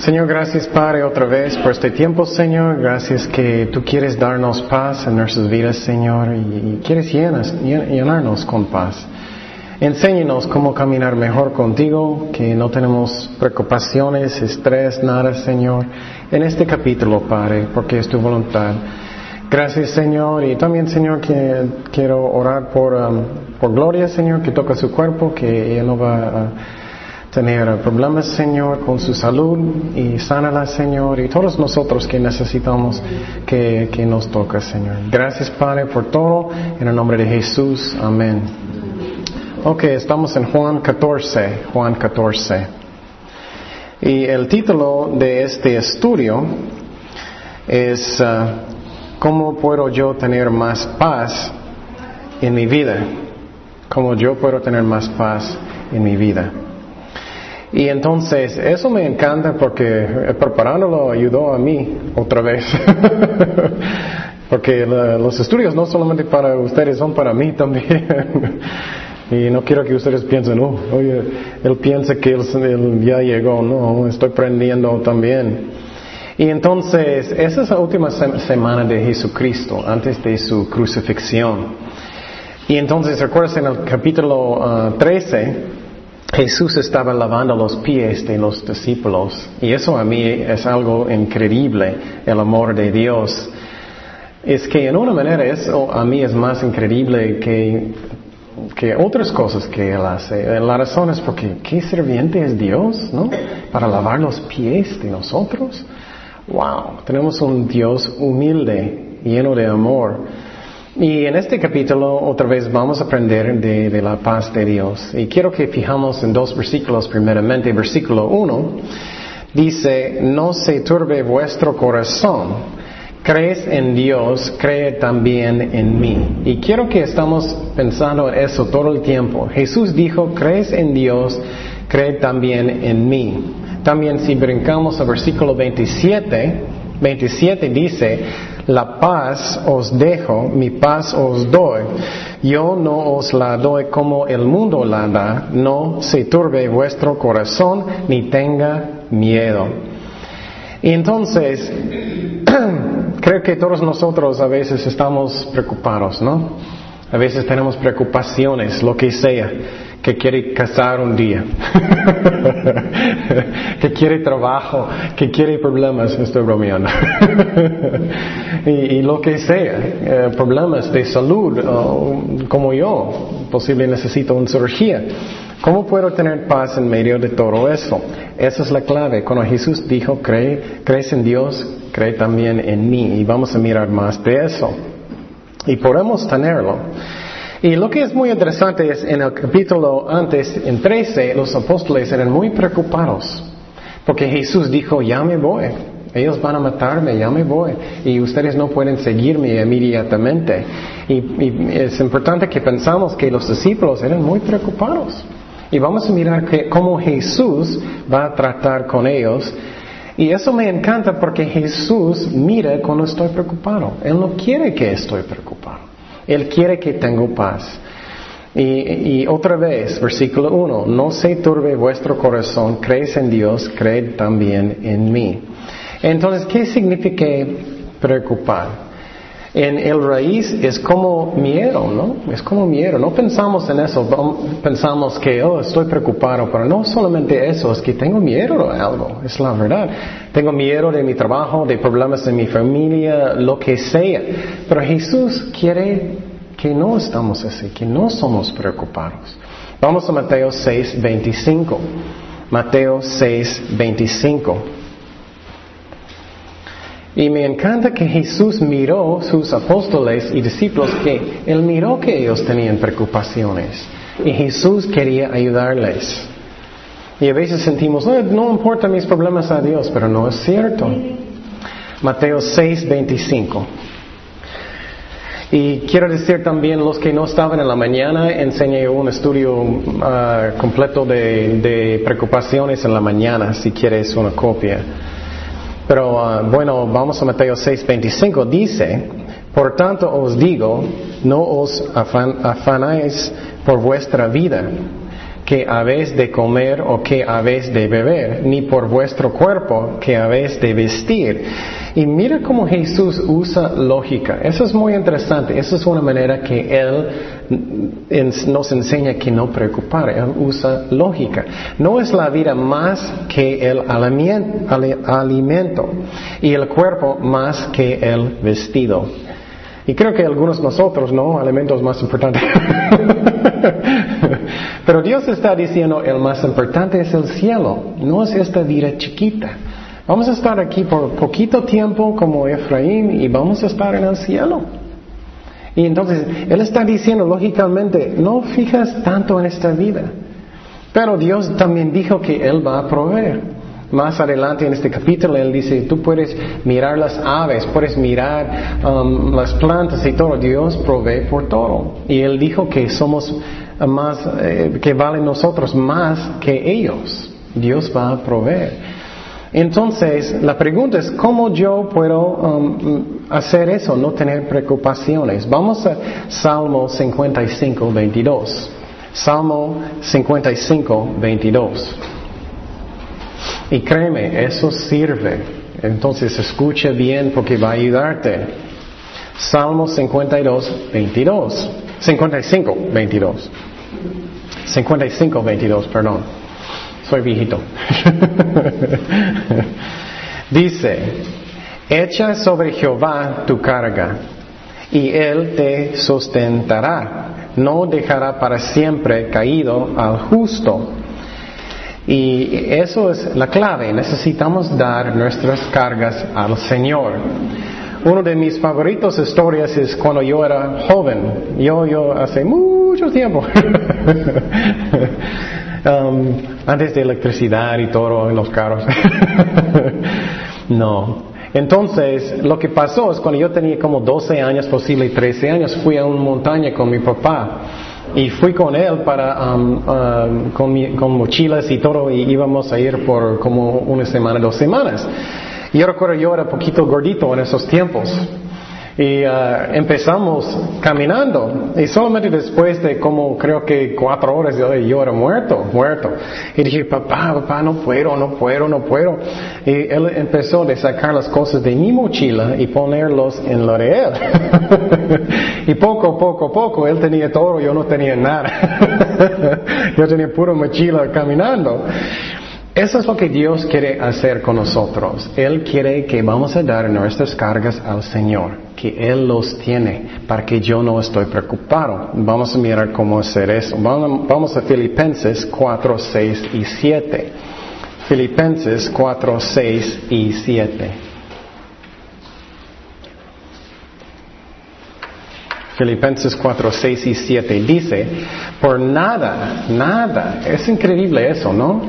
Señor, gracias Padre otra vez por este tiempo, Señor. Gracias que tú quieres darnos paz en nuestras vidas, Señor, y quieres llenarnos con paz. Enséñanos cómo caminar mejor contigo, que no tenemos preocupaciones, estrés, nada, Señor, en este capítulo, Padre, porque es tu voluntad. Gracias, Señor, y también, Señor, que quiero orar por, um, por Gloria, Señor, que toca su cuerpo, que ella no va a tener problemas, Señor, con su salud y sánala, Señor, y todos nosotros que necesitamos que, que nos toque, Señor. Gracias, Padre, por todo. En el nombre de Jesús. Amén. Ok, estamos en Juan 14, Juan 14. Y el título de este estudio es uh, ¿Cómo puedo yo tener más paz en mi vida? ¿Cómo yo puedo tener más paz en mi vida? Y entonces, eso me encanta porque preparándolo ayudó a mí otra vez. porque los estudios no solamente para ustedes, son para mí también. y no quiero que ustedes piensen, oh, oye, él piensa que él, ya llegó. No, estoy aprendiendo también. Y entonces, esa es la última semana de Jesucristo, antes de su crucifixión. Y entonces, recuerdas en el capítulo 13, ah, Jesús estaba lavando los pies de los discípulos y eso a mí es algo increíble, el amor de Dios. Es que en una manera eso a mí es más increíble que, que otras cosas que Él hace. La razón es porque qué sirviente es Dios, ¿no? Para lavar los pies de nosotros. Wow, tenemos un Dios humilde, lleno de amor. Y en este capítulo otra vez vamos a aprender de, la paz de Dios. Y quiero que fijamos en dos versículos primeramente. Versículo 1 dice, no se turbe vuestro corazón. Crees en Dios, cree también en mí. Y quiero que estamos pensando en eso todo el tiempo. Jesús dijo, crees en Dios, cree también en mí. También si brincamos al versículo 27, 27 dice, la paz os dejo, mi paz os doy. Yo no os la doy como el mundo la da, no se turbe vuestro corazón ni tenga miedo. Entonces, creo que todos nosotros a veces estamos preocupados, ¿no? A veces tenemos preocupaciones, lo que sea que quiere casar un día, que quiere trabajo, que quiere problemas, estoy bromeando, y, lo que sea, eh, problemas de salud, como yo, posible necesito una cirugía. ¿Cómo puedo tener paz en medio de todo eso? Esa es la clave. Cuando Jesús dijo, cree, crees en Dios, cree también en mí. Y vamos a mirar más de eso. Y podemos tenerlo. Y lo que es muy interesante es en el capítulo antes, en 13, los apóstoles eran muy preocupados. Porque Jesús dijo, ya me voy. Ellos van a matarme, ya me voy. Y ustedes no pueden seguirme inmediatamente. Y, es importante que pensamos que los discípulos eran muy preocupados. Y vamos a mirar cómo Jesús va a tratar con ellos. Y eso me encanta porque Jesús mira cuando estoy preocupado. Él no quiere que estoy preocupado. Él quiere que tenga paz. Y, otra vez, versículo 1, no se turbe vuestro corazón, crees en Dios, creed también en mí. Entonces, ¿qué significa preocupar? En el raíz es como miedo, ¿no? Es como miedo. No pensamos en eso, pensamos que, oh, estoy preocupado, pero no solamente eso, es que tengo miedo de algo, es la verdad. Tengo miedo de mi trabajo, de problemas de mi familia, lo que sea. Pero Jesús quiere que no estamos así, que no somos preocupados. Vamos a Mateo 6, 25. Mateo 6, 25. Y me encanta que Jesús miró sus apóstoles y discípulos que Él miró que ellos tenían preocupaciones. Y Jesús quería ayudarles. Y a veces sentimos, no, no importa mis problemas a Dios, pero no es cierto. Mateo 6, 25. Y quiero decir también, los que no estaban en la mañana, enseñé un estudio ah, completo de, de preocupaciones en la mañana, si quieres una copia. Pero ah, bueno, vamos a Mateo 6:25. Dice, por tanto os digo, no os afanáis por vuestra vida, que habéis de comer o que habéis de beber, ni por vuestro cuerpo que habéis de vestir. Y mira cómo Jesús usa lógica. Eso es muy interesante. Esa es una manera que Él nos enseña que no preocupar. Él usa lógica. No es la vida más que el alimento y el cuerpo más que el vestido. Y creo que algunos de nosotros, ¿no? Alimentos más importantes. Pero Dios está diciendo, el más importante es el cielo, no es esta vida chiquita. Vamos a estar aquí por poquito tiempo como Efraín y vamos a estar en el cielo. Y entonces Él está diciendo lógicamente, no fijas tanto en esta vida. Pero Dios también dijo que Él va a proveer. Más adelante en este capítulo Él dice, tú puedes mirar las aves, puedes mirar um, las plantas y todo. Dios provee por todo. Y Él dijo que somos más, eh, que valen nosotros más que ellos. Dios va a proveer. Entonces, la pregunta es, ¿cómo yo puedo um, hacer eso, no tener preocupaciones? Vamos a Salmo 55, 22. Salmo 55, 22. Y créeme, eso sirve. Entonces, escucha bien porque va a ayudarte. Salmo 52, 22. 55, 22. 55, 22, perdón. Soy viejito. Dice, echa sobre Jehová tu carga y él te sustentará. No dejará para siempre caído al justo. Y eso es la clave. Necesitamos dar nuestras cargas al Señor. Uno de mis favoritos historias es cuando yo era joven. Yo, yo hace mucho tiempo. Um, antes de electricidad y todo en los carros. no. Entonces, lo que pasó es cuando yo tenía como 12 años, posible 13 años, fui a una montaña con mi papá y fui con él para um, um, con, con, mochilas y todo y íbamos a ir por como una semana, dos semanas. Y yo recuerdo yo era poquito gordito en esos tiempos. Y uh, empezamos caminando. Y solamente después de como creo que cuatro horas yo, era muerto, muerto. Y dije, papá, papá, no puedo, no puedo, no puedo. Y él empezó a sacar las cosas de mi mochila y ponerlos en la de él. y poco, poco, poco, él tenía todo, yo no tenía nada. yo tenía pura mochila caminando. Eso es lo que Dios quiere hacer con nosotros. Él quiere que vamos a dar nuestras cargas al Señor, que Él los tiene, para que yo no estoy preocupado. Vamos a mirar cómo hacer eso. Vamos a Filipenses 4, 6 y 7. Filipenses 4, 6 y 7. Filipenses 4, 6 y 7 dice, por nada, nada, es increíble eso, ¿no?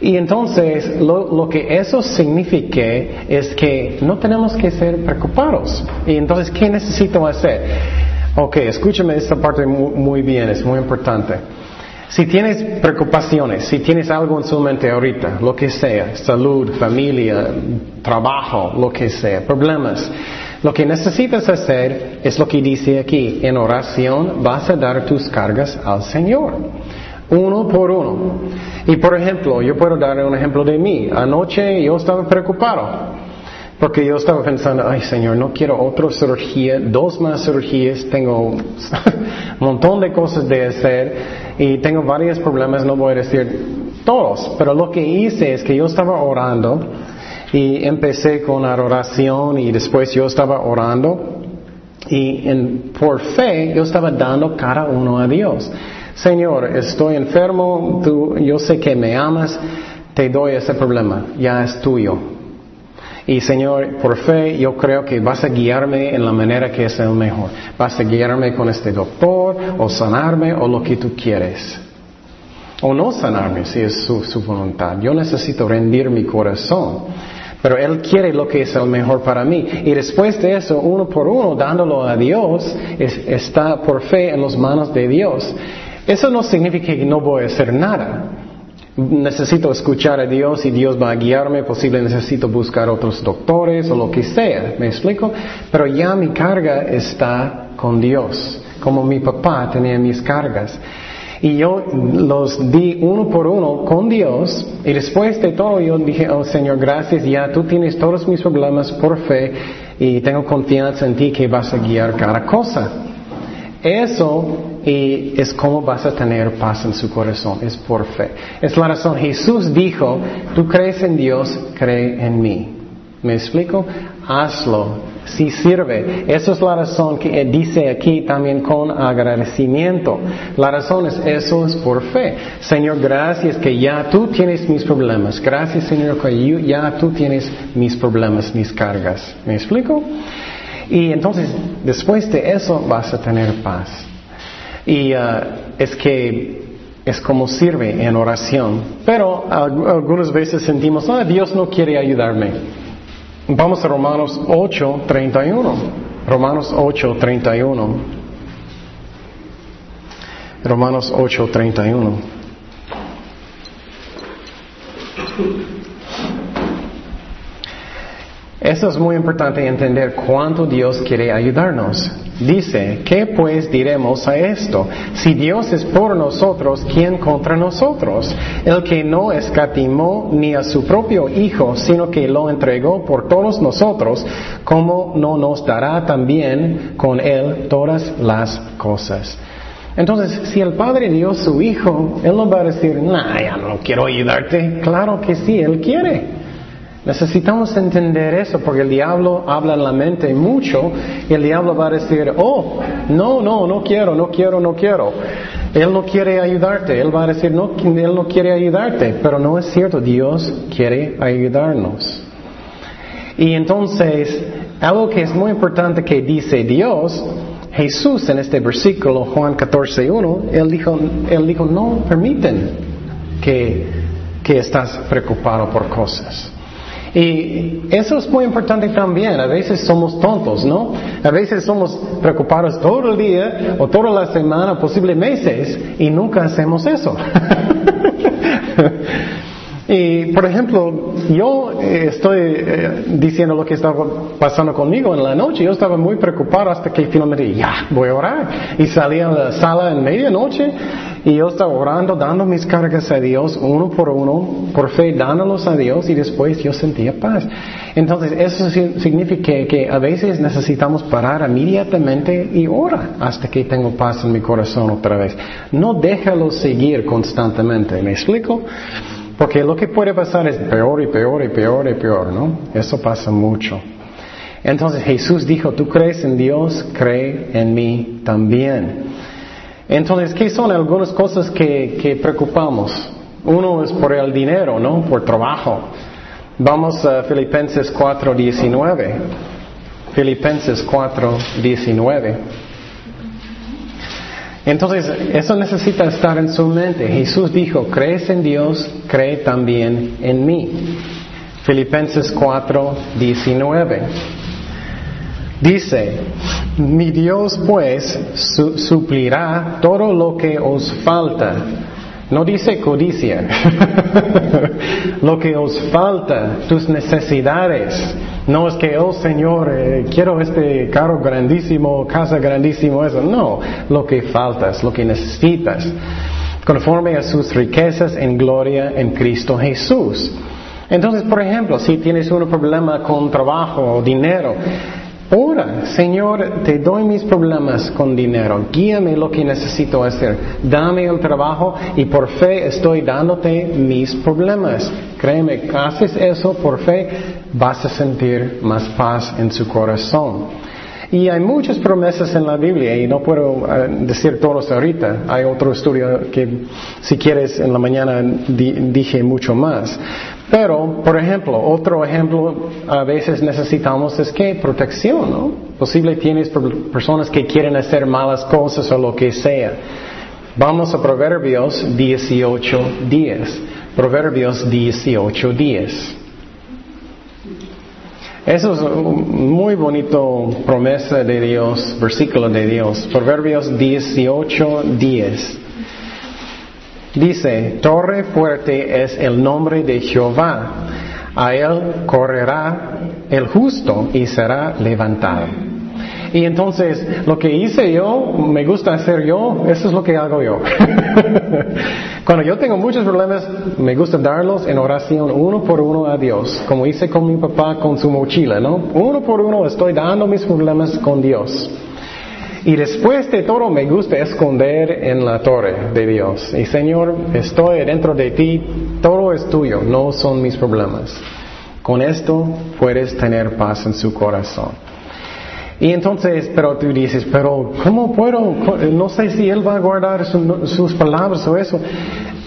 Y entonces lo, que eso significa es que no tenemos que ser preocupados. Y entonces, ¿qué necesito hacer? Ok, escúchame esta parte muy, bien, es muy importante. Si tienes preocupaciones, si tienes algo en su mente ahorita, lo que sea, salud, familia, trabajo, lo que sea, problemas, lo que necesitas hacer es lo que dice aquí, en oración vas a dar tus cargas al Señor uno por uno. Y por ejemplo, yo puedo dar un ejemplo de mí. Anoche yo estaba preocupado. Porque yo estaba pensando, ay Señor, no quiero otra cirugía, dos más cirugías, tengo un montón de cosas de hacer y tengo varios problemas, no voy a decir todos, pero lo que hice es que yo estaba orando y empecé con la oración y después yo estaba orando y por fe yo estaba dando cada uno a Dios. Señor, estoy enfermo, tú, yo sé que me amas, te doy ese problema, ya es tuyo. Y Señor, por fe, yo creo que vas a guiarme en la manera que es el mejor. Vas a guiarme con este doctor, o sanarme, o lo que tú quieres. O no sanarme, si es su, voluntad. Yo necesito rendir mi corazón. Pero Él quiere lo que es el mejor para mí. Y después de eso, uno por uno, dándolo a Dios, está por fe en las manos de Dios. Eso no significa que no voy a hacer nada. Necesito escuchar a Dios y Dios va a guiarme. Posible necesito buscar otros doctores o lo que sea. ¿Me explico? Pero ya mi carga está con Dios. Como mi papá tenía mis cargas. Y yo los di uno por uno con Dios y después de todo yo dije, oh Señor, gracias, ya tú tienes todos mis problemas por fe y tengo confianza en ti que vas a guiar cada cosa. Eso y es como vas a tener paz en su corazón, es por fe. Es la razón, Jesús dijo, tú crees en Dios, cree en mí. ¿Me explico? Hazlo si sirve. Esa es la razón que dice aquí también con agradecimiento. La razón es eso es por fe. Señor, gracias que ya tú tienes mis problemas. Gracias, Señor, que ya tú tienes mis problemas, mis cargas. ¿Me explico? Y entonces, después de eso vas a tener paz. Y uh, es que es como sirve en oración. Pero algunas veces sentimos, ah, Dios no quiere ayudarme. Vamos a Romanos 8, 31. Romanos 8, 31. Romanos 8, 31. Eso es muy importante entender cuánto Dios quiere ayudarnos. Dice, ¿qué pues diremos a esto? Si Dios es por nosotros, ¿quién contra nosotros? El que no escatimó ni a su propio Hijo, sino que lo entregó por todos nosotros, ¿cómo no nos dará también con Él todas las cosas? Entonces, si el Padre dio su Hijo, Él no va a decir, nah, ya no quiero ayudarte. Claro que sí, Él quiere. Necesitamos entender eso porque el diablo habla en la mente mucho el diablo va a decir, oh, no, no, no quiero, no quiero, no quiero. Él no quiere ayudarte, él va a decir, no, él no quiere ayudarte, pero no es cierto, Dios quiere ayudarnos. Y entonces, algo que es muy importante que dice Dios, Jesús en este versículo, Juan 14.1, él dijo, él dijo, no permiten que, que estás preocupado por cosas. Y eso es muy importante también. A veces somos tontos, ¿no? A veces somos preocupados todo el día o toda la semana, posible meses, y nunca hacemos eso. y, por ejemplo, yo eh, estoy eh, diciendo lo que estaba pasando conmigo en la noche. Yo estaba muy preocupado hasta que finalmente, ya, voy a orar. Y salí a la sala en medianoche y yo estaba orando, dando mis cargas a Dios uno por uno, por fe, dándolos a Dios y después yo sentía paz. Entonces, eso significa que, a veces necesitamos parar inmediatamente y orar hasta que tengo paz en mi corazón otra vez. No déjalo seguir constantemente, ¿me explico? Porque lo que puede pasar es peor y peor y peor y peor, ¿no? Eso pasa mucho. Entonces Jesús dijo, tú crees en Dios, cree en mí también. Entonces, ¿qué son algunas cosas que, preocupamos? Uno es por el dinero, ¿no? Por trabajo. Vamos a Filipenses 4.19. Filipenses 4.19. Entonces, eso necesita estar en su mente. Jesús dijo, crees en Dios, cree también en mí. Filipenses 4.19. Dice, mi Dios pues suplirá todo lo que os falta. No dice codicia. lo que os falta, tus necesidades. No es que, oh Señor, eh, quiero este carro grandísimo, casa grandísimo, eso. No, lo que faltas, lo que necesitas. Conforme a sus riquezas en gloria en Cristo Jesús. Entonces, por ejemplo, si tienes un problema con trabajo o dinero, Ora, Señor, te doy mis problemas con dinero, guíame lo que necesito hacer, dame el trabajo y por fe estoy dándote mis problemas. Créeme, haces eso por fe, vas a sentir más paz en su corazón. Y hay muchas promesas en la Biblia y no puedo eh, decir todos ahorita. Hay otro estudio que si quieres en la mañana dije mucho más. Pero, por ejemplo, otro ejemplo a veces necesitamos es que protección, ¿no? Posible tienes personas que quieren hacer malas cosas o lo que sea. Vamos a Proverbios 18 días. Proverbios 18 días. Eso es muy bonito promesa de Dios, versículo de Dios. Proverbios 18, 10. Dice, torre fuerte es el nombre de Jehová. A él correrá el justo y será levantado. Y entonces, lo que hice yo, me gusta hacer yo, eso es lo que hago yo. Cuando yo tengo muchos problemas, me gusta darlos en oración uno por uno a Dios, como hice con mi papá con su mochila, ¿no? Uno por uno estoy dando mis problemas con Dios. Y después de todo me gusta esconder en la torre de Dios. Y Señor, estoy dentro de ti, todo es tuyo, no son mis problemas. Con esto puedes tener paz en su corazón. Y entonces, pero tú dices, pero ¿cómo puedo? No sé si Él va a guardar sus palabras o eso.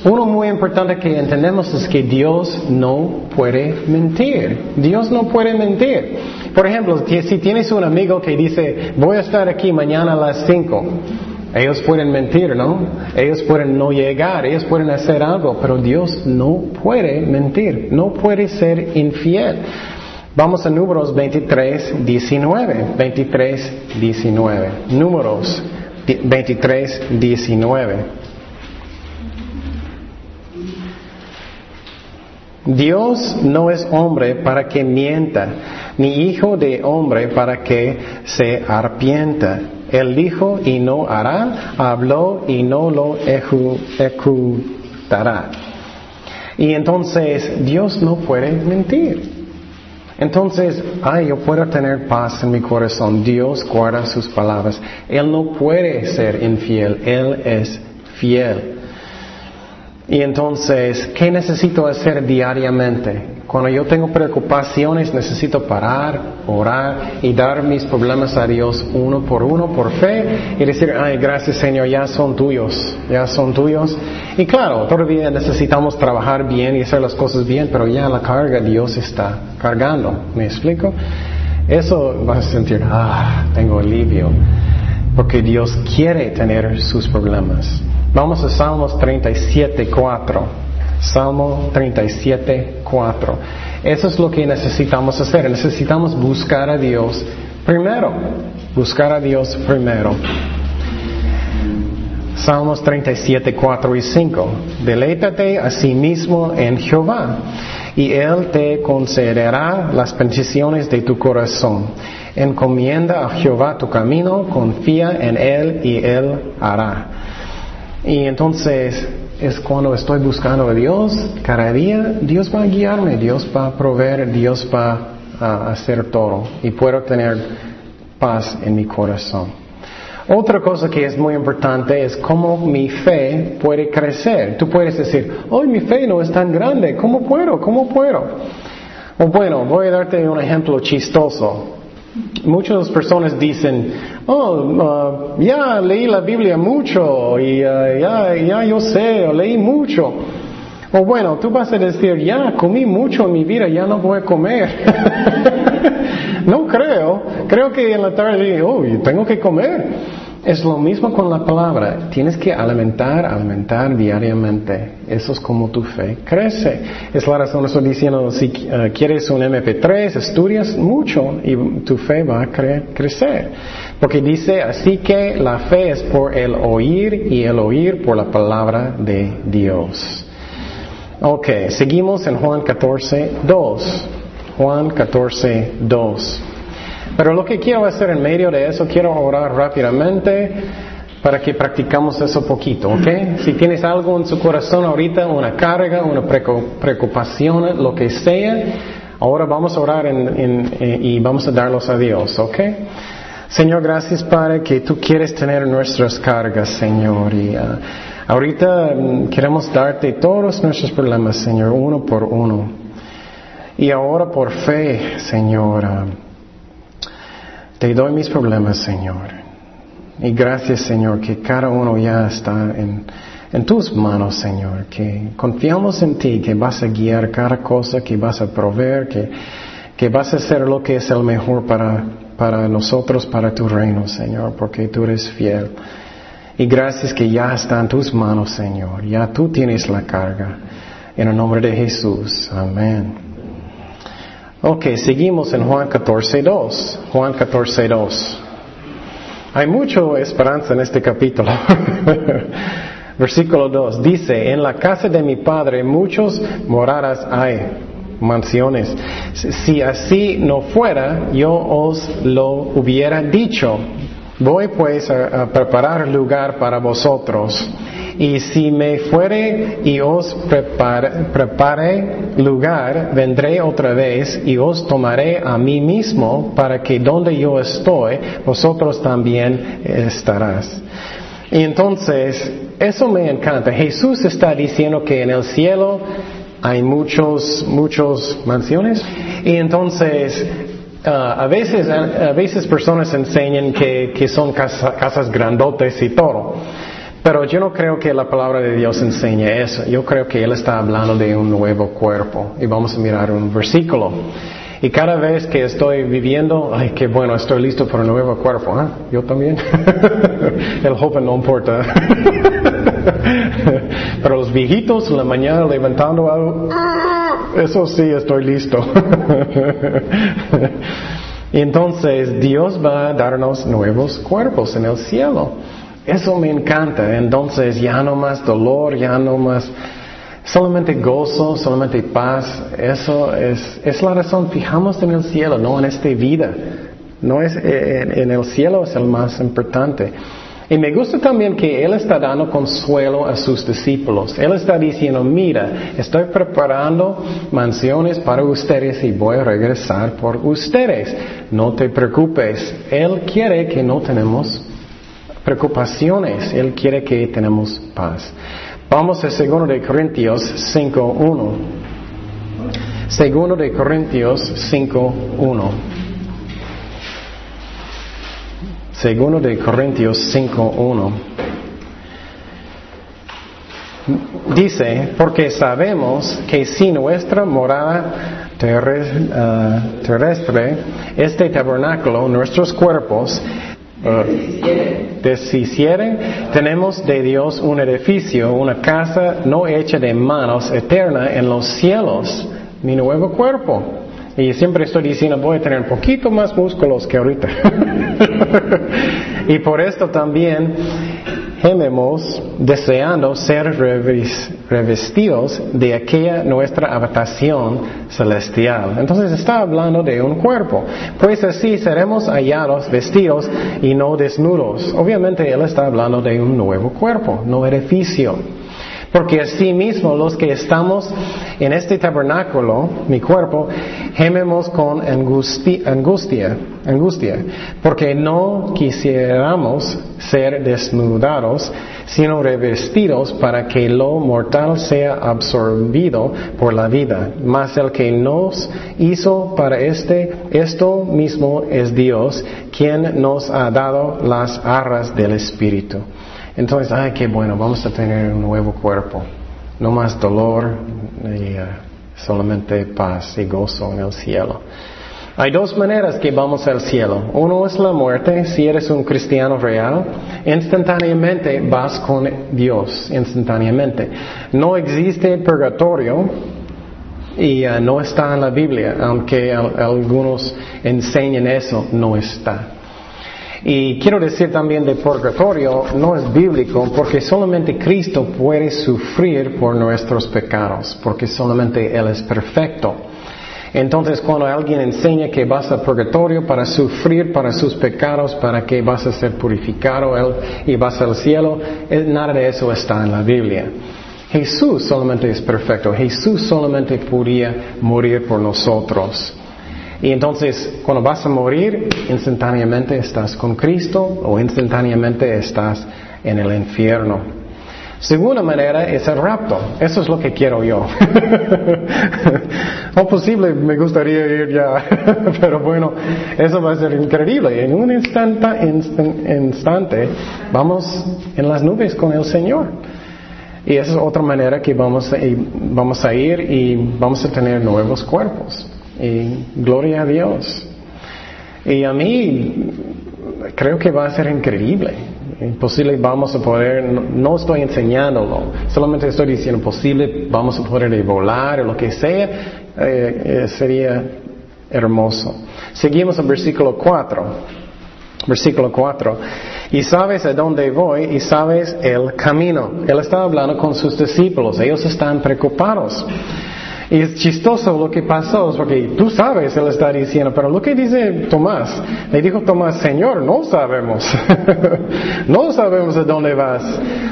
Uno muy importante que entendemos es que Dios no puede mentir. Dios no puede mentir. Por ejemplo, si tienes un amigo que dice, voy a estar aquí mañana a las 5, ellos pueden mentir, ¿no? Ellos pueden no llegar, ellos pueden hacer algo, pero Dios no puede mentir, no puede ser infiel. Vamos a números 23, 19. 23, 19. Números 23, 19. Dios no es hombre para que mienta, ni hijo de hombre para que se arpienta. Él dijo y no hará, habló y no lo ejecutará. Y entonces Dios no puede mentir. Entonces, ay, yo puedo tener paz en mi corazón. Dios guarda sus palabras. Él no puede ser infiel. Él es fiel. Y entonces, ¿qué necesito hacer diariamente? Cuando yo tengo preocupaciones, necesito parar, orar y dar mis problemas a Dios uno por uno, por fe, y decir, ay, gracias Señor, ya son tuyos, ya son tuyos. Y claro, todavía necesitamos trabajar bien y hacer las cosas bien, pero ya la carga Dios está cargando. ¿Me explico? Eso vas a sentir, ah, tengo alivio, porque Dios quiere tener sus problemas. Vamos a Salmos 37, 4. Salmo 37, 4. Eso es lo que necesitamos hacer. Necesitamos buscar a Dios primero. Buscar a Dios primero. Salmos 37, 4 y 5. Deleítate a sí mismo en Jehová, y Él te concederá las peticiones de tu corazón. Encomienda a Jehová tu camino, confía en Él y Él hará. Y entonces es cuando estoy buscando a Dios, cada día Dios va a guiarme, Dios va a proveer, Dios va a hacer todo y puedo tener paz en mi corazón. Otra cosa que es muy importante es cómo mi fe puede crecer. Tú puedes decir, hoy mi fe no es tan grande, ¿cómo puedo? ¿Cómo puedo? O bueno, voy a darte un ejemplo chistoso. Muchas personas dicen, oh, uh, ya leí la Biblia mucho y uh, ya, ya yo sé, leí mucho. O bueno, tú vas a decir, ya comí mucho en mi vida, ya no voy a comer. no creo. Creo que en la tarde, oh, tengo que comer. Es lo mismo con la palabra. Tienes que alimentar, alimentar diariamente. Eso es como tu fe crece. Es la razón, estoy diciendo, si eh, quieres un MP3, estudias mucho y tu fe va a crecer. Porque dice, así que la fe es por el oír y el oír por la palabra de Dios. Ok, seguimos en Juan 14, 2. Juan 14, 2. Pero lo que quiero hacer en medio de eso, quiero orar rápidamente para que practicamos eso poquito, ¿ok? Si tienes algo en su corazón ahorita, una carga, una preocupación, lo que sea, ahora vamos a orar y vamos a darlos a Dios, ¿ok? Señor, gracias Padre que tú quieres tener nuestras cargas, Señor. Uh, ahorita mm, queremos darte todos nuestros problemas, Señor, uno por uno. Y ahora por fe, Señor. Te doy mis problemas, Señor. Y gracias, Señor, que cada uno ya está en, tus manos, Señor. Que confiamos en ti, que vas a guiar cada cosa, que vas a proveer, que, que vas a hacer lo que es el mejor para, para nosotros, para tu reino, Señor, porque tú eres fiel. Y gracias que ya está en tus manos, Señor. Ya tú tienes la carga. En el nombre de Jesús. Amén. Ok, seguimos en Juan 14.2. Juan 14.2. Hay mucha esperanza en este capítulo. Versículo 2 dice, en la casa de mi padre muchos moradas hay, mansiones. Si así no fuera, yo os lo hubiera dicho. Voy pues a, preparar lugar para vosotros. Y si me fuere y os prepare, lugar, vendré otra vez y os tomaré a mí mismo para que donde yo estoy, vosotros también estarás. Y entonces, eso me encanta. Jesús está diciendo que en el cielo hay muchos, muchos mansiones. Y entonces, ah, a, veces, a, veces personas enseñan que, que son casas grandotes y todo. Pero yo no creo que la palabra de Dios enseñe eso. Yo creo que Él está hablando de un nuevo cuerpo. Y vamos a mirar un versículo. Y cada vez que estoy viviendo, ay, qué bueno, estoy listo para un nuevo cuerpo. ¿eh? Yo también. El joven no importa. Pero los viejitos en la mañana levantando algo, eso sí, estoy listo. y entonces Dios va a darnos nuevos cuerpos en el cielo. Eso me encanta. Entonces ya no más dolor, ya no más solamente gozo, solamente paz. Eso es, es la razón. Fijamos en el cielo, no en esta vida. No es en, el cielo es el más importante. Y me gusta también que Él está dando consuelo a sus discípulos. Él está diciendo, mira, estoy preparando mansiones para ustedes y voy a regresar por ustedes. No te preocupes. Él quiere que no tenemos preocupaciones. Él quiere que tenemos paz. Vamos a 2 de Corintios 5.1. 2 de Corintios 5.1. Segundo de Corintios 5.1. Dice, porque sabemos que si nuestra morada eh, terrestre, este tabernáculo, nuestros cuerpos, uh, deshicieren, tenemos de Dios un edificio, una casa no hecha de manos, eterna en los cielos, mi nuevo cuerpo. Y siempre estoy diciendo, voy a tener un poquito más músculos que ahorita. y por esto también gememos deseando ser revestidos de aquella nuestra habitación celestial. Entonces está hablando de un cuerpo. Pues así seremos hallados vestidos y no desnudos. Obviamente Él está hablando de un nuevo cuerpo, no edificio. Porque así mismo los que estamos en este tabernáculo, mi cuerpo, gememos con angustia, angustia, porque no quisiéramos ser desnudados, sino revestidos para que lo mortal sea absorbido por la vida. Mas el que nos hizo para este, esto mismo es Dios, quien nos ha dado las arras del Espíritu. Entonces, ay, qué bueno, vamos a tener un nuevo cuerpo. No más dolor y uh, solamente paz y gozo en el cielo. Hay dos maneras que vamos al cielo. Uno es la muerte. Si eres un cristiano real, instantáneamente vas con Dios, instantáneamente. No existe purgatorio y uh, no está en la Biblia, aunque algunos enseñan eso, no está. Y quiero decir también de purgatorio, no es bíblico, porque solamente Cristo puede sufrir por nuestros pecados, porque solamente Él es perfecto. Entonces, cuando alguien enseña que vas a purgatorio para sufrir para sus pecados, para que vas a ser purificado y vas al cielo, eh, nada de eso está en la Biblia. Jesús solamente es perfecto. Jesús solamente podía morir por nosotros. Y entonces, cuando vas a morir, instantáneamente estás con Cristo o instantáneamente estás en el infierno. Segunda manera es el rapto. Eso es lo que quiero yo. o posible me gustaría ir ya, pero bueno, eso va a ser increíble. En un instante, vamos en las nubes con el Señor. Y esa es otra manera que vamos a ir y vamos a tener nuevos cuerpos. Y gloria a Dios. Y a mí creo que va a ser increíble. Posible vamos a poder, no, estoy enseñándolo, solamente estoy diciendo posible vamos a poder volar o lo que sea, eh, eh, sería hermoso. Seguimos en versículo 4. Versículo 4. Y sabes a dónde voy y sabes el camino. Él está hablando con sus discípulos. Ellos están preocupados. Y es chistoso lo que pasó, porque tú sabes, él está diciendo, pero lo que dice Tomás, le dijo Tomás, Señor, no sabemos, no sabemos a dónde vas.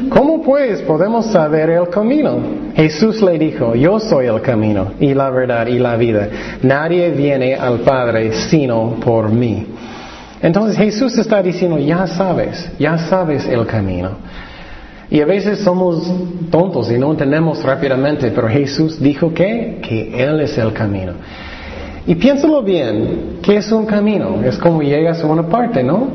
¿Cómo pues podemos saber el camino? Jesús le dijo, yo soy el camino y la verdad y la vida. Nadie viene al Padre sino por mí. Entonces Jesús está diciendo, ya sabes, ya sabes el camino. Y a veces somos tontos y no entendemos rápidamente, pero Jesús dijo que, que Él es el camino. Y piénsalo bien, ¿qué es un camino? Es como llegas a una parte, ¿no?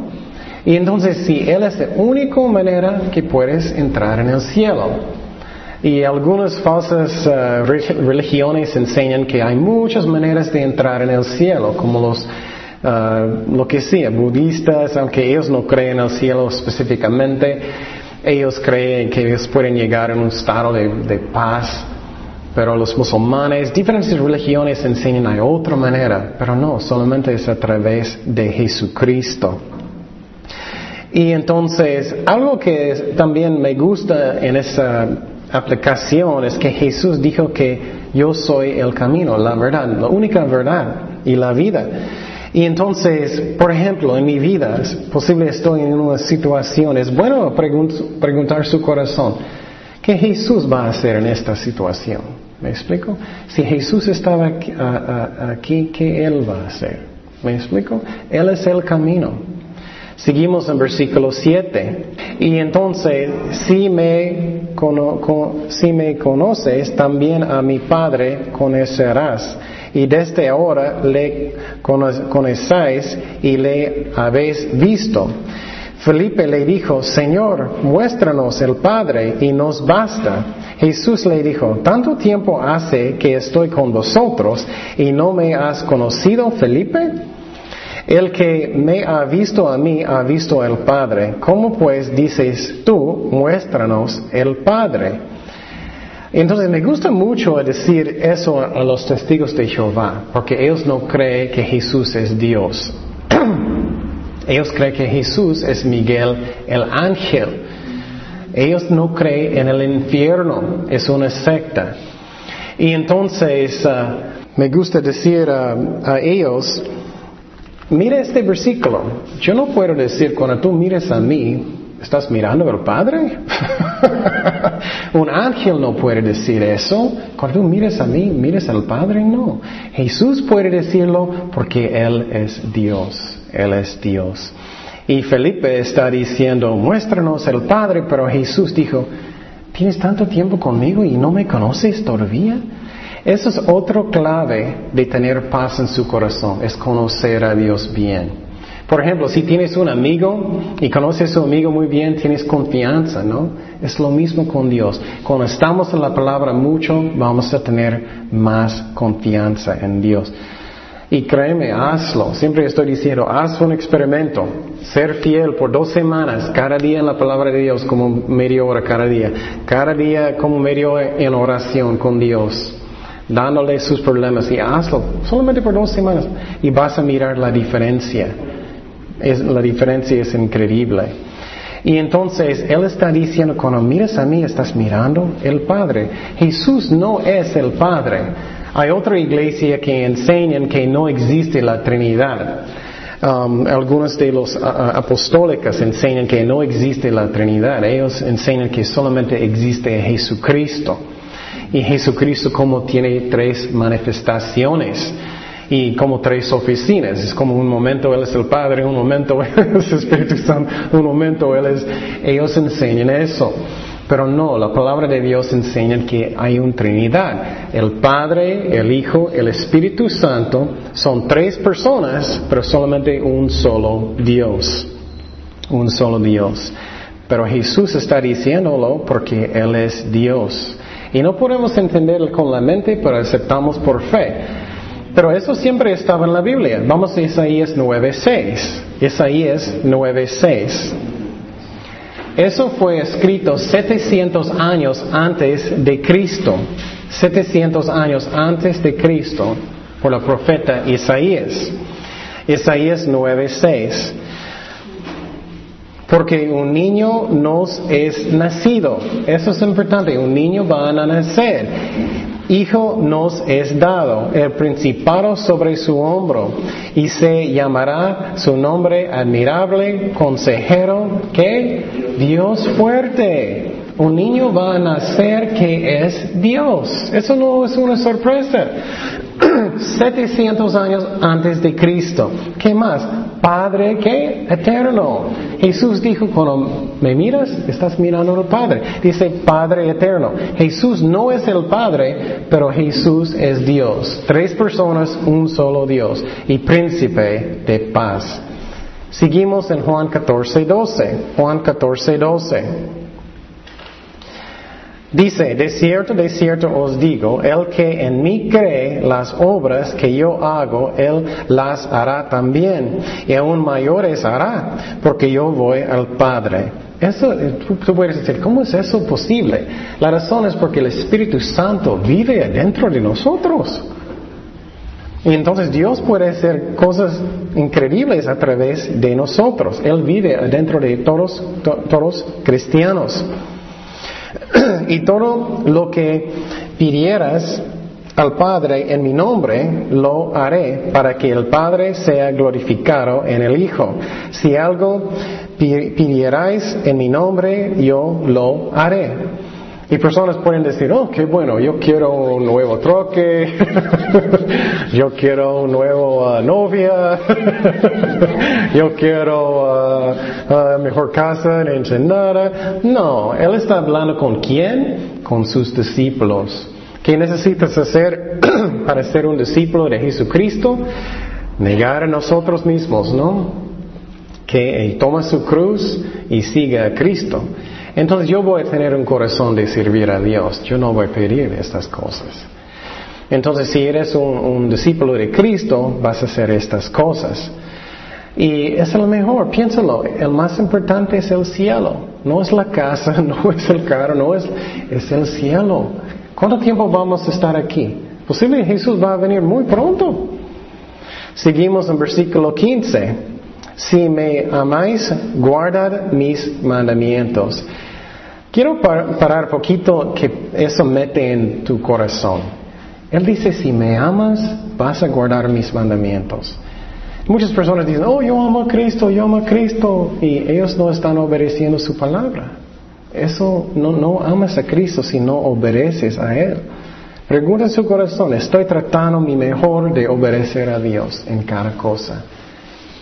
Y entonces si Él es la única manera que puedes entrar en el cielo. Y algunas falsas uh, religiones enseñan que hay muchas maneras de entrar en el cielo, como los uh, lo que sea, budistas, aunque ellos no creen en el cielo específicamente, ellos creen que ellos pueden llegar a un estado de, paz, pero los musulmanes, diferentes religiones enseñan hay otra manera, pero no, solamente es a través de Jesucristo. Y entonces, algo que también me gusta en esa aplicación es que Jesús dijo que yo soy el camino, la verdad, la única verdad y la vida. Y entonces, por ejemplo, en mi vida, posible estoy en una situación, es bueno preguntar su corazón, ¿qué Jesús va a hacer en esta situación? ¿Me explico? Si Jesús estaba aquí, ¿qué Él va a hacer? ¿Me explico? Él es el camino. Seguimos en versículo 7. Y entonces, si me, si me conoces, también a mi Padre conocerás y desde ahora le conocéis y le habéis visto. Felipe le dijo, Señor, muéstranos el Padre y nos basta. Jesús le dijo, ¿tanto tiempo hace que estoy con vosotros y no me has conocido, Felipe? El que me ha visto a mí ha visto al Padre. ¿Cómo pues dices tú, muéstranos el Padre? Entonces me gusta mucho decir eso a los testigos de Jehová, porque ellos no creen que Jesús es Dios. ellos creen que Jesús es Miguel el ángel. Ellos no creen en el infierno, es una secta. Y entonces uh, me gusta decir a ellos, mira este versículo, yo no puedo decir cuando tú mires a mí, ¿Estás mirando al Padre? Un ángel no puede decir eso. Cuando tú mires a mí, mires al Padre, no. Jesús puede decirlo porque Él es Dios. Él es Dios. Y Felipe está diciendo, muéstranos el Padre, pero Jesús dijo, ¿tienes tanto tiempo conmigo y no me conoces todavía? Eso es otro clave de tener paz en su corazón, es conocer a Dios bien. Por ejemplo, si tienes un amigo y conoces a su amigo muy bien, tienes confianza, ¿no? Es lo mismo con Dios. Cuando estamos en la palabra mucho, vamos a tener más confianza en Dios. Y créeme, hazlo. Siempre estoy diciendo, haz un experimento. Ser fiel por dos semanas, cada día en la palabra de Dios, como media hora cada día. Cada día como media en oración con Dios dándole sus problemas y hazlo solamente por dos semanas y vas a mirar la diferencia la diferencia es increíble. Y entonces Él está diciendo, cuando miras a mí, estás mirando el Padre. Jesús no es el Padre. Hay otra iglesia que enseñan que no existe la Trinidad. Um, algunos de los apostólicos enseñan que no existe la Trinidad. Ellos enseñan que solamente existe Jesucristo. Y Jesucristo como tiene tres manifestaciones y como tres oficinas. Es como un momento Él es el Padre, un momento Él es el Espíritu Santo, un momento Él es... Ellos enseñan eso. Pero no, la palabra de Dios enseña que hay una Trinidad. El Padre, el Hijo, el Espíritu Santo son tres personas, pero solamente un solo Dios. Un solo Dios. Pero Jesús está diciéndolo porque Él es Dios. Y no podemos entenderlo con la mente, pero aceptamos por fe. Pero eso siempre estaba en la Biblia. Vamos a Isaías 9.6. Isaías 9.6. Eso fue escrito 700 años antes de Cristo. 700 años antes de Cristo por el profeta Isaías. Isaías 9:6. Porque un niño nos es nacido. Eso es importante. Un niño va a nacer. Hijo nos es dado, el principado sobre su hombro, y se llamará su nombre admirable, consejero, que Dios fuerte. Un niño va a nacer que es Dios. Eso no es una sorpresa. 700 años antes de Cristo. ¿Qué más? Padre que eterno. Jesús dijo, cuando me miras, estás mirando al Padre. Dice Padre eterno. Jesús no es el Padre, pero Jesús es Dios. Tres personas, un solo Dios. Y príncipe de paz. Seguimos en Juan 14, 12. Juan 14, 12. Dice, de cierto, de cierto os digo, el que en mí cree las obras que yo hago, él las hará también, y aún mayores hará, porque yo voy al Padre. Eso, tú, puedes decir, ¿cómo es eso posible? La razón es porque el Espíritu Santo vive dentro de nosotros. Y entonces Dios puede hacer cosas increíbles a través de nosotros. Él vive dentro de todos, todos cristianos. y todo lo que pidieras al Padre en mi nombre, lo haré para que el Padre sea glorificado en el Hijo. Si algo pidierais en mi nombre, yo lo haré. Y personas pueden decir, oh, qué bueno, yo quiero un nuevo troque, yo quiero un nuevo uh, novia, yo quiero uh, uh, mejor casa en Ensenada. No, Él está hablando con quién? Con sus discípulos. ¿Qué necesitas hacer para ser un discípulo de Jesucristo? Negar a nosotros mismos, ¿no? Que toma su cruz y siga a Cristo. Entonces yo voy a tener un corazón de servir a Dios. Yo no voy a pedir estas cosas. Entonces si eres un, discípulo de Cristo, vas a hacer estas cosas. Y es lo mejor, piénsalo, el más importante es el cielo. No es la casa, no es el carro, no es, es el cielo. ¿Cuánto tiempo vamos a estar aquí? Posiblemente Jesús va a venir muy pronto. Seguimos en versículo 15. Si me amáis, guardad mis mandamientos. Quiero parar poquito que eso mete en tu corazón. Él dice, si me amas, vas a guardar mis mandamientos. Muchas personas dicen, oh, yo amo a Cristo, yo amo a Cristo, y ellos no están obedeciendo su palabra. Eso no, no amas a Cristo si no obedeces a Él. Pregunta en su corazón, estoy tratando mi mejor de obedecer a Dios en cada cosa.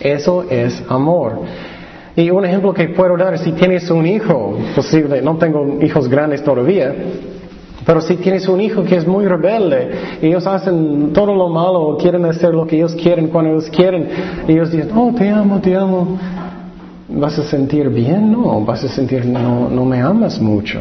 Eso es amor. Y un ejemplo que puedo dar, si tienes un hijo, posible, no tengo hijos grandes todavía, pero si tienes un hijo que es muy rebelde, ellos hacen todo lo malo, quieren hacer lo que ellos quieren cuando ellos quieren, y ellos dicen, oh, te amo, te amo, ¿vas a sentir bien? No, vas a sentir, no, no me amas mucho.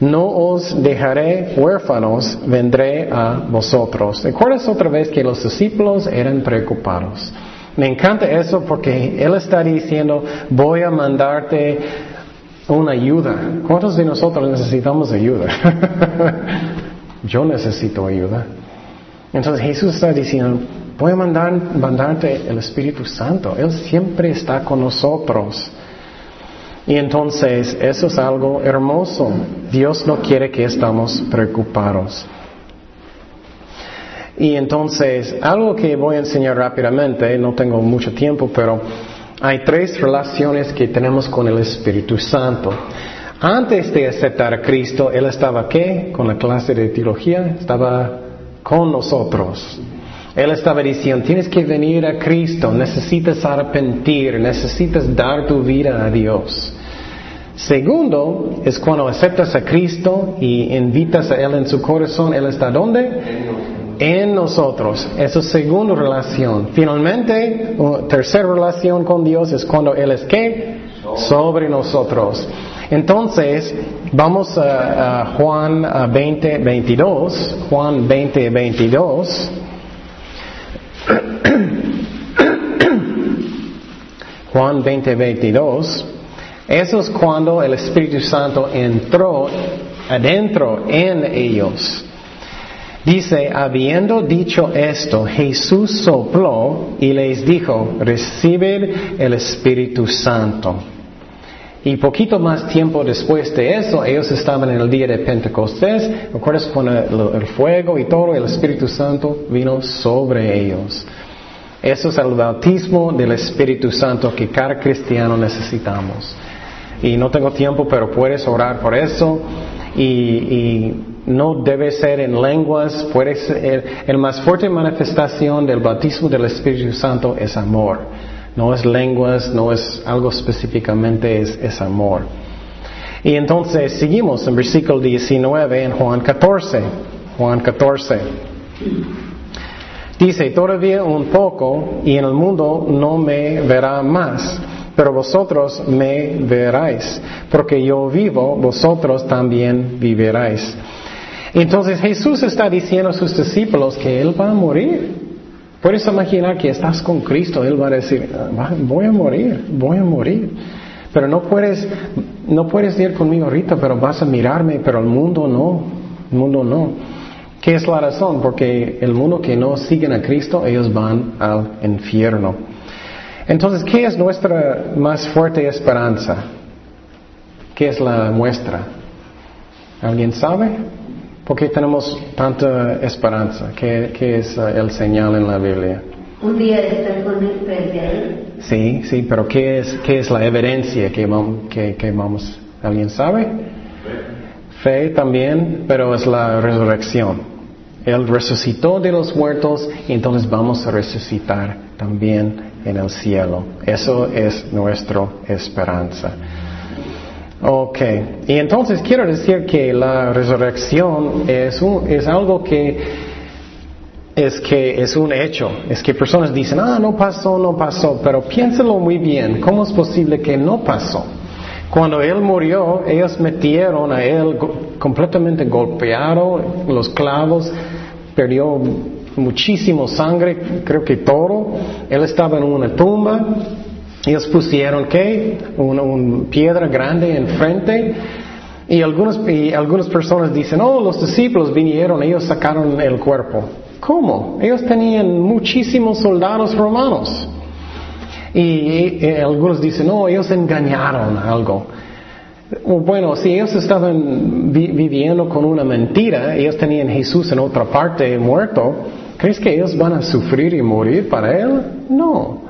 No os dejaré huérfanos, vendré a vosotros. ¿Recuerdas otra vez que los discípulos eran preocupados? Me encanta eso porque Él está diciendo, voy a mandarte una ayuda. ¿Cuántos de nosotros necesitamos ayuda? Yo necesito ayuda. Entonces Jesús está diciendo, voy a mandar, mandarte el Espíritu Santo. Él siempre está con nosotros. Y entonces eso es algo hermoso. Dios no quiere que estamos preocupados. Y entonces, algo que voy a enseñar rápidamente, no tengo mucho tiempo, pero hay tres relaciones que tenemos con el Espíritu Santo. Antes de aceptar a Cristo, Él estaba qué? Con la clase de teología, estaba con nosotros. Él estaba diciendo, tienes que venir a Cristo, necesitas arrepentir, necesitas dar tu vida a Dios. Segundo es cuando aceptas a Cristo y invitas a Él en su corazón, Él está ¿dónde? En nosotros. Esa es segunda relación. Finalmente, tercera relación con Dios es cuando Él es qué? sobre nosotros. Entonces, vamos a, Juan 20, 22. Juan 20, 22. Juan 20, 22. Eso es cuando el Espíritu Santo entró adentro en ellos. Dice, habiendo dicho esto, Jesús sopló y les dijo, reciben el Espíritu Santo. Y poquito más tiempo después de eso, ellos estaban en el día de Pentecostés. ¿Recuerdas cuando el, fuego y todo, el Espíritu Santo vino sobre ellos? Eso es el bautismo del Espíritu Santo que cada cristiano necesitamos. Y no tengo tiempo, pero puedes orar por eso. Y, no debe ser en lenguas, puede ser, el más fuerte manifestación del bautismo del Espíritu Santo es amor. No es lenguas, no es algo específicamente, es, amor. Y entonces seguimos en versículo 19 en Juan 14. Juan 14. Dice, todavía un poco y en el mundo no me verá más, pero vosotros me veráis, porque yo vivo, vosotros también viviráis. Entonces Jesús está diciendo a sus discípulos que Él va a morir. Puedes imaginar que estás con Cristo, Él va a decir, voy a morir, voy a morir. Pero no puedes, no puedes ir conmigo ahorita, pero vas a mirarme, pero el mundo no, el mundo no. ¿Qué es la razón? Porque el mundo que no siguen a Cristo, ellos van al infierno. Entonces, ¿qué es nuestra más fuerte esperanza? ¿Qué es la nuestra? ¿Alguien sabe? ¿Por qué tenemos tanta esperanza? ¿Qué, es eh, el señal en la Biblia? Un día estar con él frente a él. Sí, sí, pero ¿qué es, qué es la evidencia que vamos, que, vamos? ¿Alguien sabe? Fe. también, pero es la resurrección. Él resucitó de los muertos entonces vamos a resucitar también en el cielo. Eso es nuestra esperanza. Ok, y entonces quiero decir que la resurrección es, un, es algo que es que es un hecho, es que personas dicen, ah, no pasó, no pasó, pero piénselo muy bien, ¿cómo es posible que no pasó? Cuando él murió, ellos metieron a él completamente golpeado, los clavos, perdió muchísimo sangre, creo que todo, él estaba en una tumba, ellos pusieron qué? Una, piedra grande enfrente. Y algunas, y algunas personas dicen, oh, los discípulos vinieron, ellos sacaron el cuerpo. ¿Cómo? Ellos tenían muchísimos soldados romanos. Y, algunos dicen, no, ellos engañaron algo. Bueno, si ellos estaban viviendo con una mentira, ellos tenían Jesús en otra parte muerto, ¿crees que ellos van a sufrir y morir para Él? No.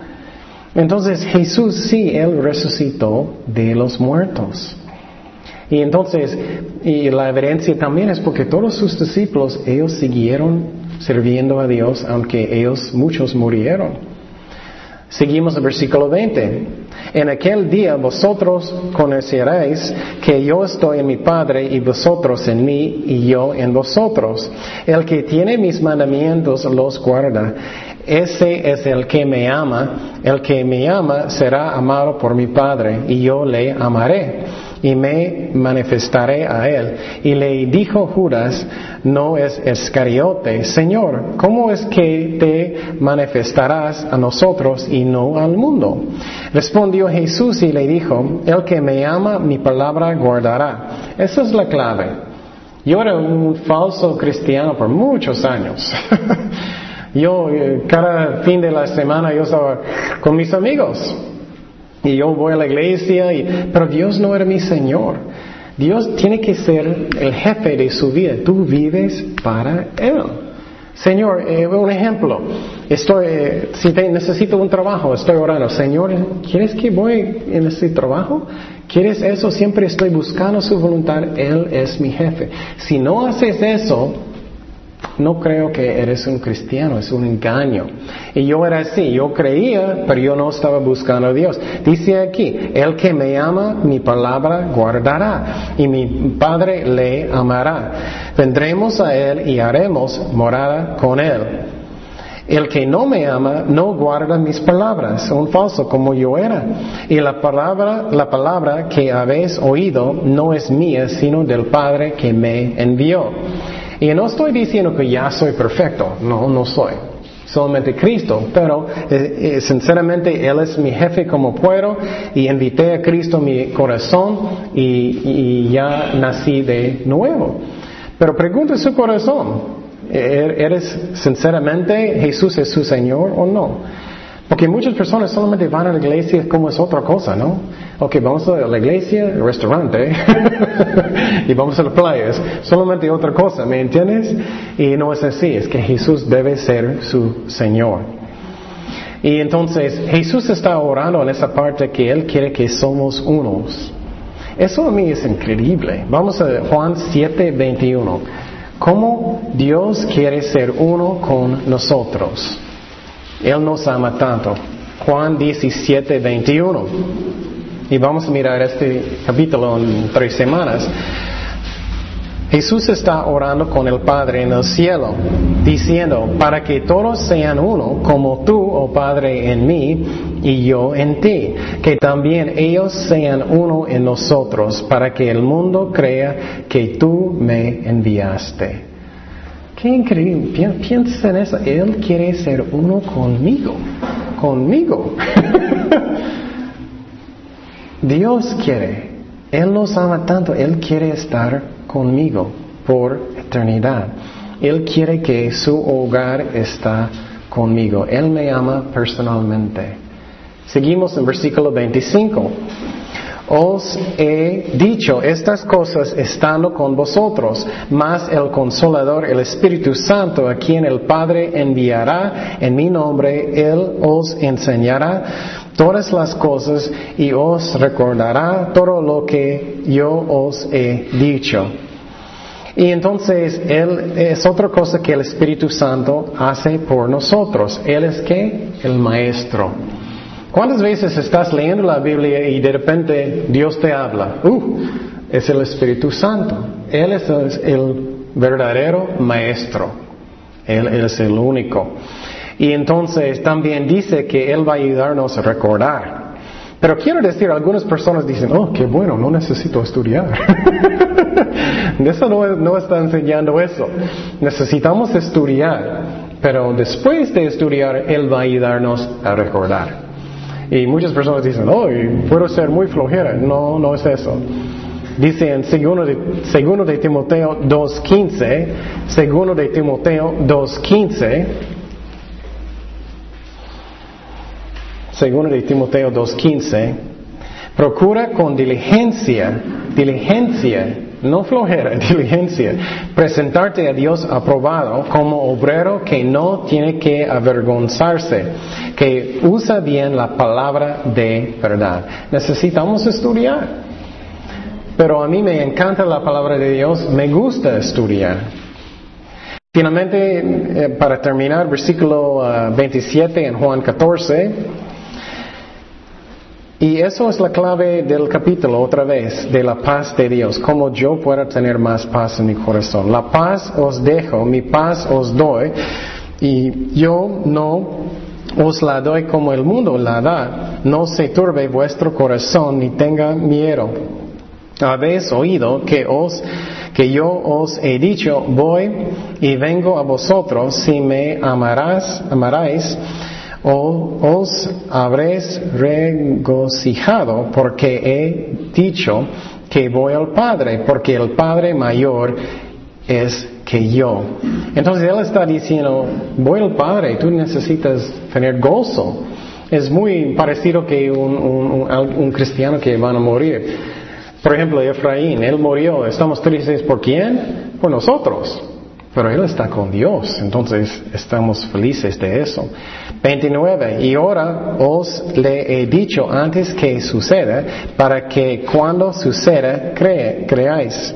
Entonces Jesús sí, Él resucitó de los muertos. Y entonces, y la evidencia también es porque todos sus discípulos, ellos siguieron sirviendo a Dios, aunque ellos muchos murieron. Seguimos el versículo 20. En aquel día vosotros conoceréis que yo estoy en mi Padre y vosotros en mí y yo en vosotros. El que tiene mis mandamientos los guarda ese es el que me ama, el que me ama será amado por mi Padre, y yo le amaré, y me manifestaré a él. Y le dijo Judas, no es Escariote, Señor, ¿cómo es que te manifestarás a nosotros y no al mundo? Respondió Jesús y le dijo, el que me ama, mi palabra guardará. Esa es la clave. Yo era un falso cristiano por muchos años. Yo, eh, cada fin de la semana, yo estaba con mis amigos. Y yo voy a la iglesia, y, pero Dios no era mi Señor. Dios tiene que ser el jefe de su vida. Tú vives para Él. Señor, eh, un ejemplo. Estoy, eh, si te, necesito un trabajo, estoy orando. Señor, ¿quieres que voy en ese trabajo? ¿Quieres eso? Siempre estoy buscando su voluntad. Él es mi jefe. Si no haces eso, no creo que eres un cristiano, es un engaño. Y yo era así, yo creía, pero yo no estaba buscando a Dios. Dice aquí, el que me ama, mi palabra guardará, y mi Padre le amará. Vendremos a Él y haremos morada con Él. El que no me ama no guarda mis palabras, un falso como yo era. Y la palabra, la palabra que habéis oído no es mía, sino del Padre que me envió. Y no estoy diciendo que ya soy perfecto, no, no soy. Solamente Cristo, pero eh, eh, sinceramente Él es mi jefe como puedo y invité a Cristo mi corazón y, y ya nací de nuevo. Pero pregunta su corazón, ¿Er-, ¿Eres sinceramente Jesús es su Señor o no? Porque muchas personas solamente van a la iglesia como es otra cosa, ¿no? Ok, vamos a la iglesia, restaurante, y vamos a las playas, solamente otra cosa, ¿me entiendes? Y no es así, es que Jesús debe ser su Señor. Y entonces Jesús está orando en esa parte que Él quiere que somos unos. Eso a mí es increíble. Vamos a Juan 7, 21 cómo Dios quiere ser uno con nosotros. Él nos ama tanto. Juan 17, 21. Y vamos a mirar este capítulo en tres semanas. Jesús está orando con el Padre en el cielo, diciendo, para que todos sean uno, como tú, oh Padre, en mí y yo en ti, que también ellos sean uno en nosotros, para que el mundo crea que tú me enviaste. Qué increíble, piensa en eso, Él quiere ser uno conmigo, conmigo. Dios quiere, Él nos ama tanto, Él quiere estar conmigo por eternidad. Él quiere que su hogar está conmigo. Él me ama personalmente. Seguimos en versículo 25. Os he dicho estas cosas estando con vosotros, mas el consolador, el Espíritu Santo, a quien el Padre enviará en mi nombre, Él os enseñará todas las cosas y os recordará todo lo que yo os he dicho. Y entonces Él es otra cosa que el Espíritu Santo hace por nosotros. Él es que el Maestro. ¿Cuántas veces estás leyendo la Biblia y de repente Dios te habla? Uh, es el Espíritu Santo. Él es el verdadero Maestro. Él, él es el único. Y entonces también dice que Él va a ayudarnos a recordar. Pero quiero decir, algunas personas dicen, oh, qué bueno, no necesito estudiar. eso no, está enseñando eso. Necesitamos estudiar, pero después de estudiar, Él va a ayudarnos a recordar. Y muchas personas dicen, oh, puedo ser muy flojera. No, no es eso. Dice en segundo de, segundo de Timoteo 2.15, segundo de Timoteo 2.15, segundo de Timoteo 2.15, procura con diligencia, diligencia, no flojera, diligencia, presentarte a Dios aprobado como obrero que no tiene que avergonzarse, que usa bien la palabra de verdad. Necesitamos estudiar. Pero a mí me encanta la palabra de Dios, me gusta estudiar. Finalmente, eh, para terminar, versículo 27 ah, en Juan 14. Y eso es la clave del capítulo otra vez, de la paz de Dios, cómo yo puedo tener más paz en mi corazón. La paz os dejo, mi paz os doy, y yo no os la doy como el mundo la da. No se turbe vuestro corazón ni tenga miedo. Habéis oído que os que yo os he dicho, voy y vengo a vosotros, si me amarás, amaráis, o os habréis regocijado porque he dicho que voy al Padre, porque el Padre mayor es que yo. Entonces Él está diciendo, voy al Padre, tú necesitas tener gozo. Es muy parecido que un, cristiano que van a morir. Por ejemplo, Efraín, él murió. ¿Estamos tristes por quién? Por nosotros. Pero Él está con Dios, entonces estamos felices de eso. 29. Y ahora os le he dicho antes que suceda, para que cuando suceda creáis.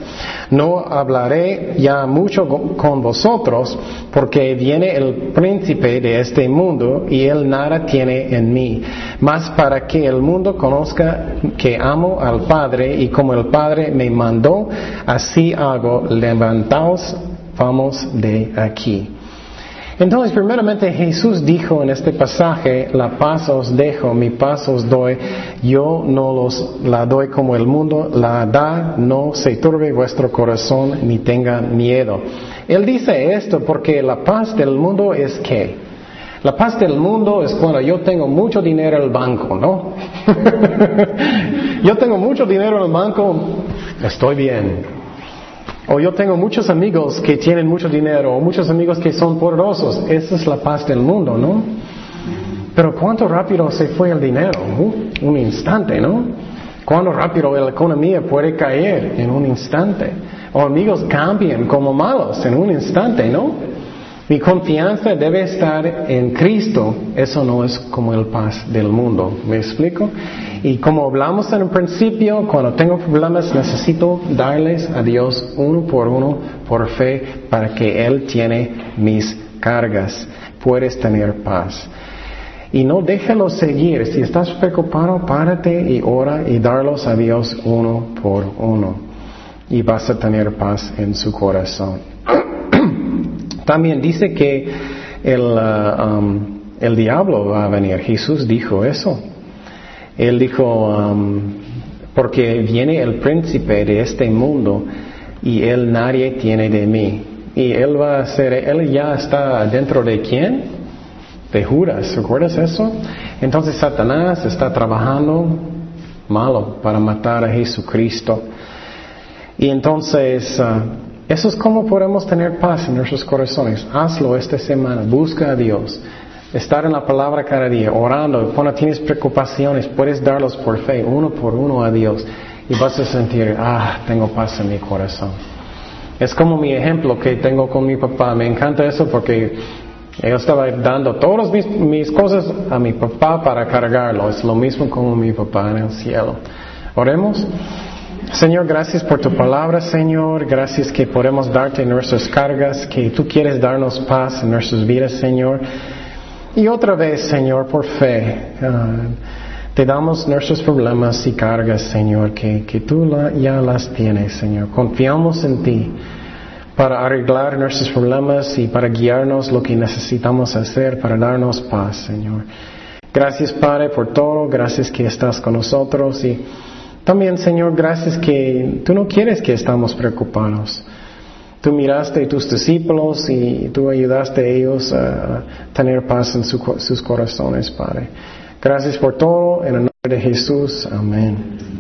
No hablaré ya mucho con vosotros, porque viene el príncipe de este mundo y él nada tiene en mí. Mas para que el mundo conozca que amo al Padre y como el Padre me mandó, así hago, levantaos vamos de aquí. Entonces, primeramente Jesús dijo en este pasaje, la paz os dejo, mi paz os doy, yo no los la doy como el mundo la da, no se turbe vuestro corazón ni tenga miedo. Él dice esto porque la paz del mundo es que la paz del mundo es cuando yo tengo mucho dinero en el banco, ¿no? yo tengo mucho dinero en el banco, estoy bien. O yo tengo muchos amigos que tienen mucho dinero, o muchos amigos que son poderosos. Esa es la paz del mundo, ¿no? Pero cuánto rápido se fue el dinero, un instante, ¿no? Cuánto rápido la economía puede caer en un instante. O amigos cambian como malos en un instante, ¿no? Mi confianza debe estar en Cristo. Eso no es como el paz del mundo. ¿Me explico? Y como hablamos en el principio, cuando tengo problemas necesito darles a Dios uno por uno por fe para que Él tiene mis cargas. Puedes tener paz. Y no déjalo seguir. Si estás preocupado, párate y ora y darlos a Dios uno por uno. Y vas a tener paz en su corazón. También dice que el, uh, el diablo va a venir. Jesús dijo eso. Él dijo, um, porque viene el príncipe de este mundo y él nadie tiene de mí. Y él va a ser, él ya está dentro de quién? De Judas, ¿recuerdas eso? Entonces Satanás está trabajando malo para matar a Jesucristo. Y entonces uh, eso es como podemos tener paz en nuestros corazones. Hazlo esta semana. Busca a Dios. Estar en la palabra cada día, orando. Cuando tienes preocupaciones, puedes darlos por fe, uno por uno a Dios. Y vas a sentir, ah, tengo paz en mi corazón. Es como mi ejemplo que tengo con mi papá. Me encanta eso porque yo estaba dando todas mis, mis cosas a mi papá para cargarlo. Es lo mismo como mi papá en el cielo. Oremos. Señor, gracias por tu palabra, Señor. Gracias que podemos darte nuestras cargas, que tú quieres darnos paz en nuestras vidas, Señor. Y otra vez, Señor, por fe, ah, te damos nuestros problemas y cargas, Señor, que, que tú ya las tienes, Señor. Confiamos en ti para arreglar nuestros problemas y para guiarnos lo que necesitamos hacer para darnos paz, Señor. Gracias, Padre, por todo. Gracias que estás con nosotros y también, Señor, gracias que tú no quieres que estamos preocupados. Tú miraste a tus discípulos y tú ayudaste a ellos a tener paz en sus corazones, Padre. Gracias por todo. En el nombre de Jesús. Amén.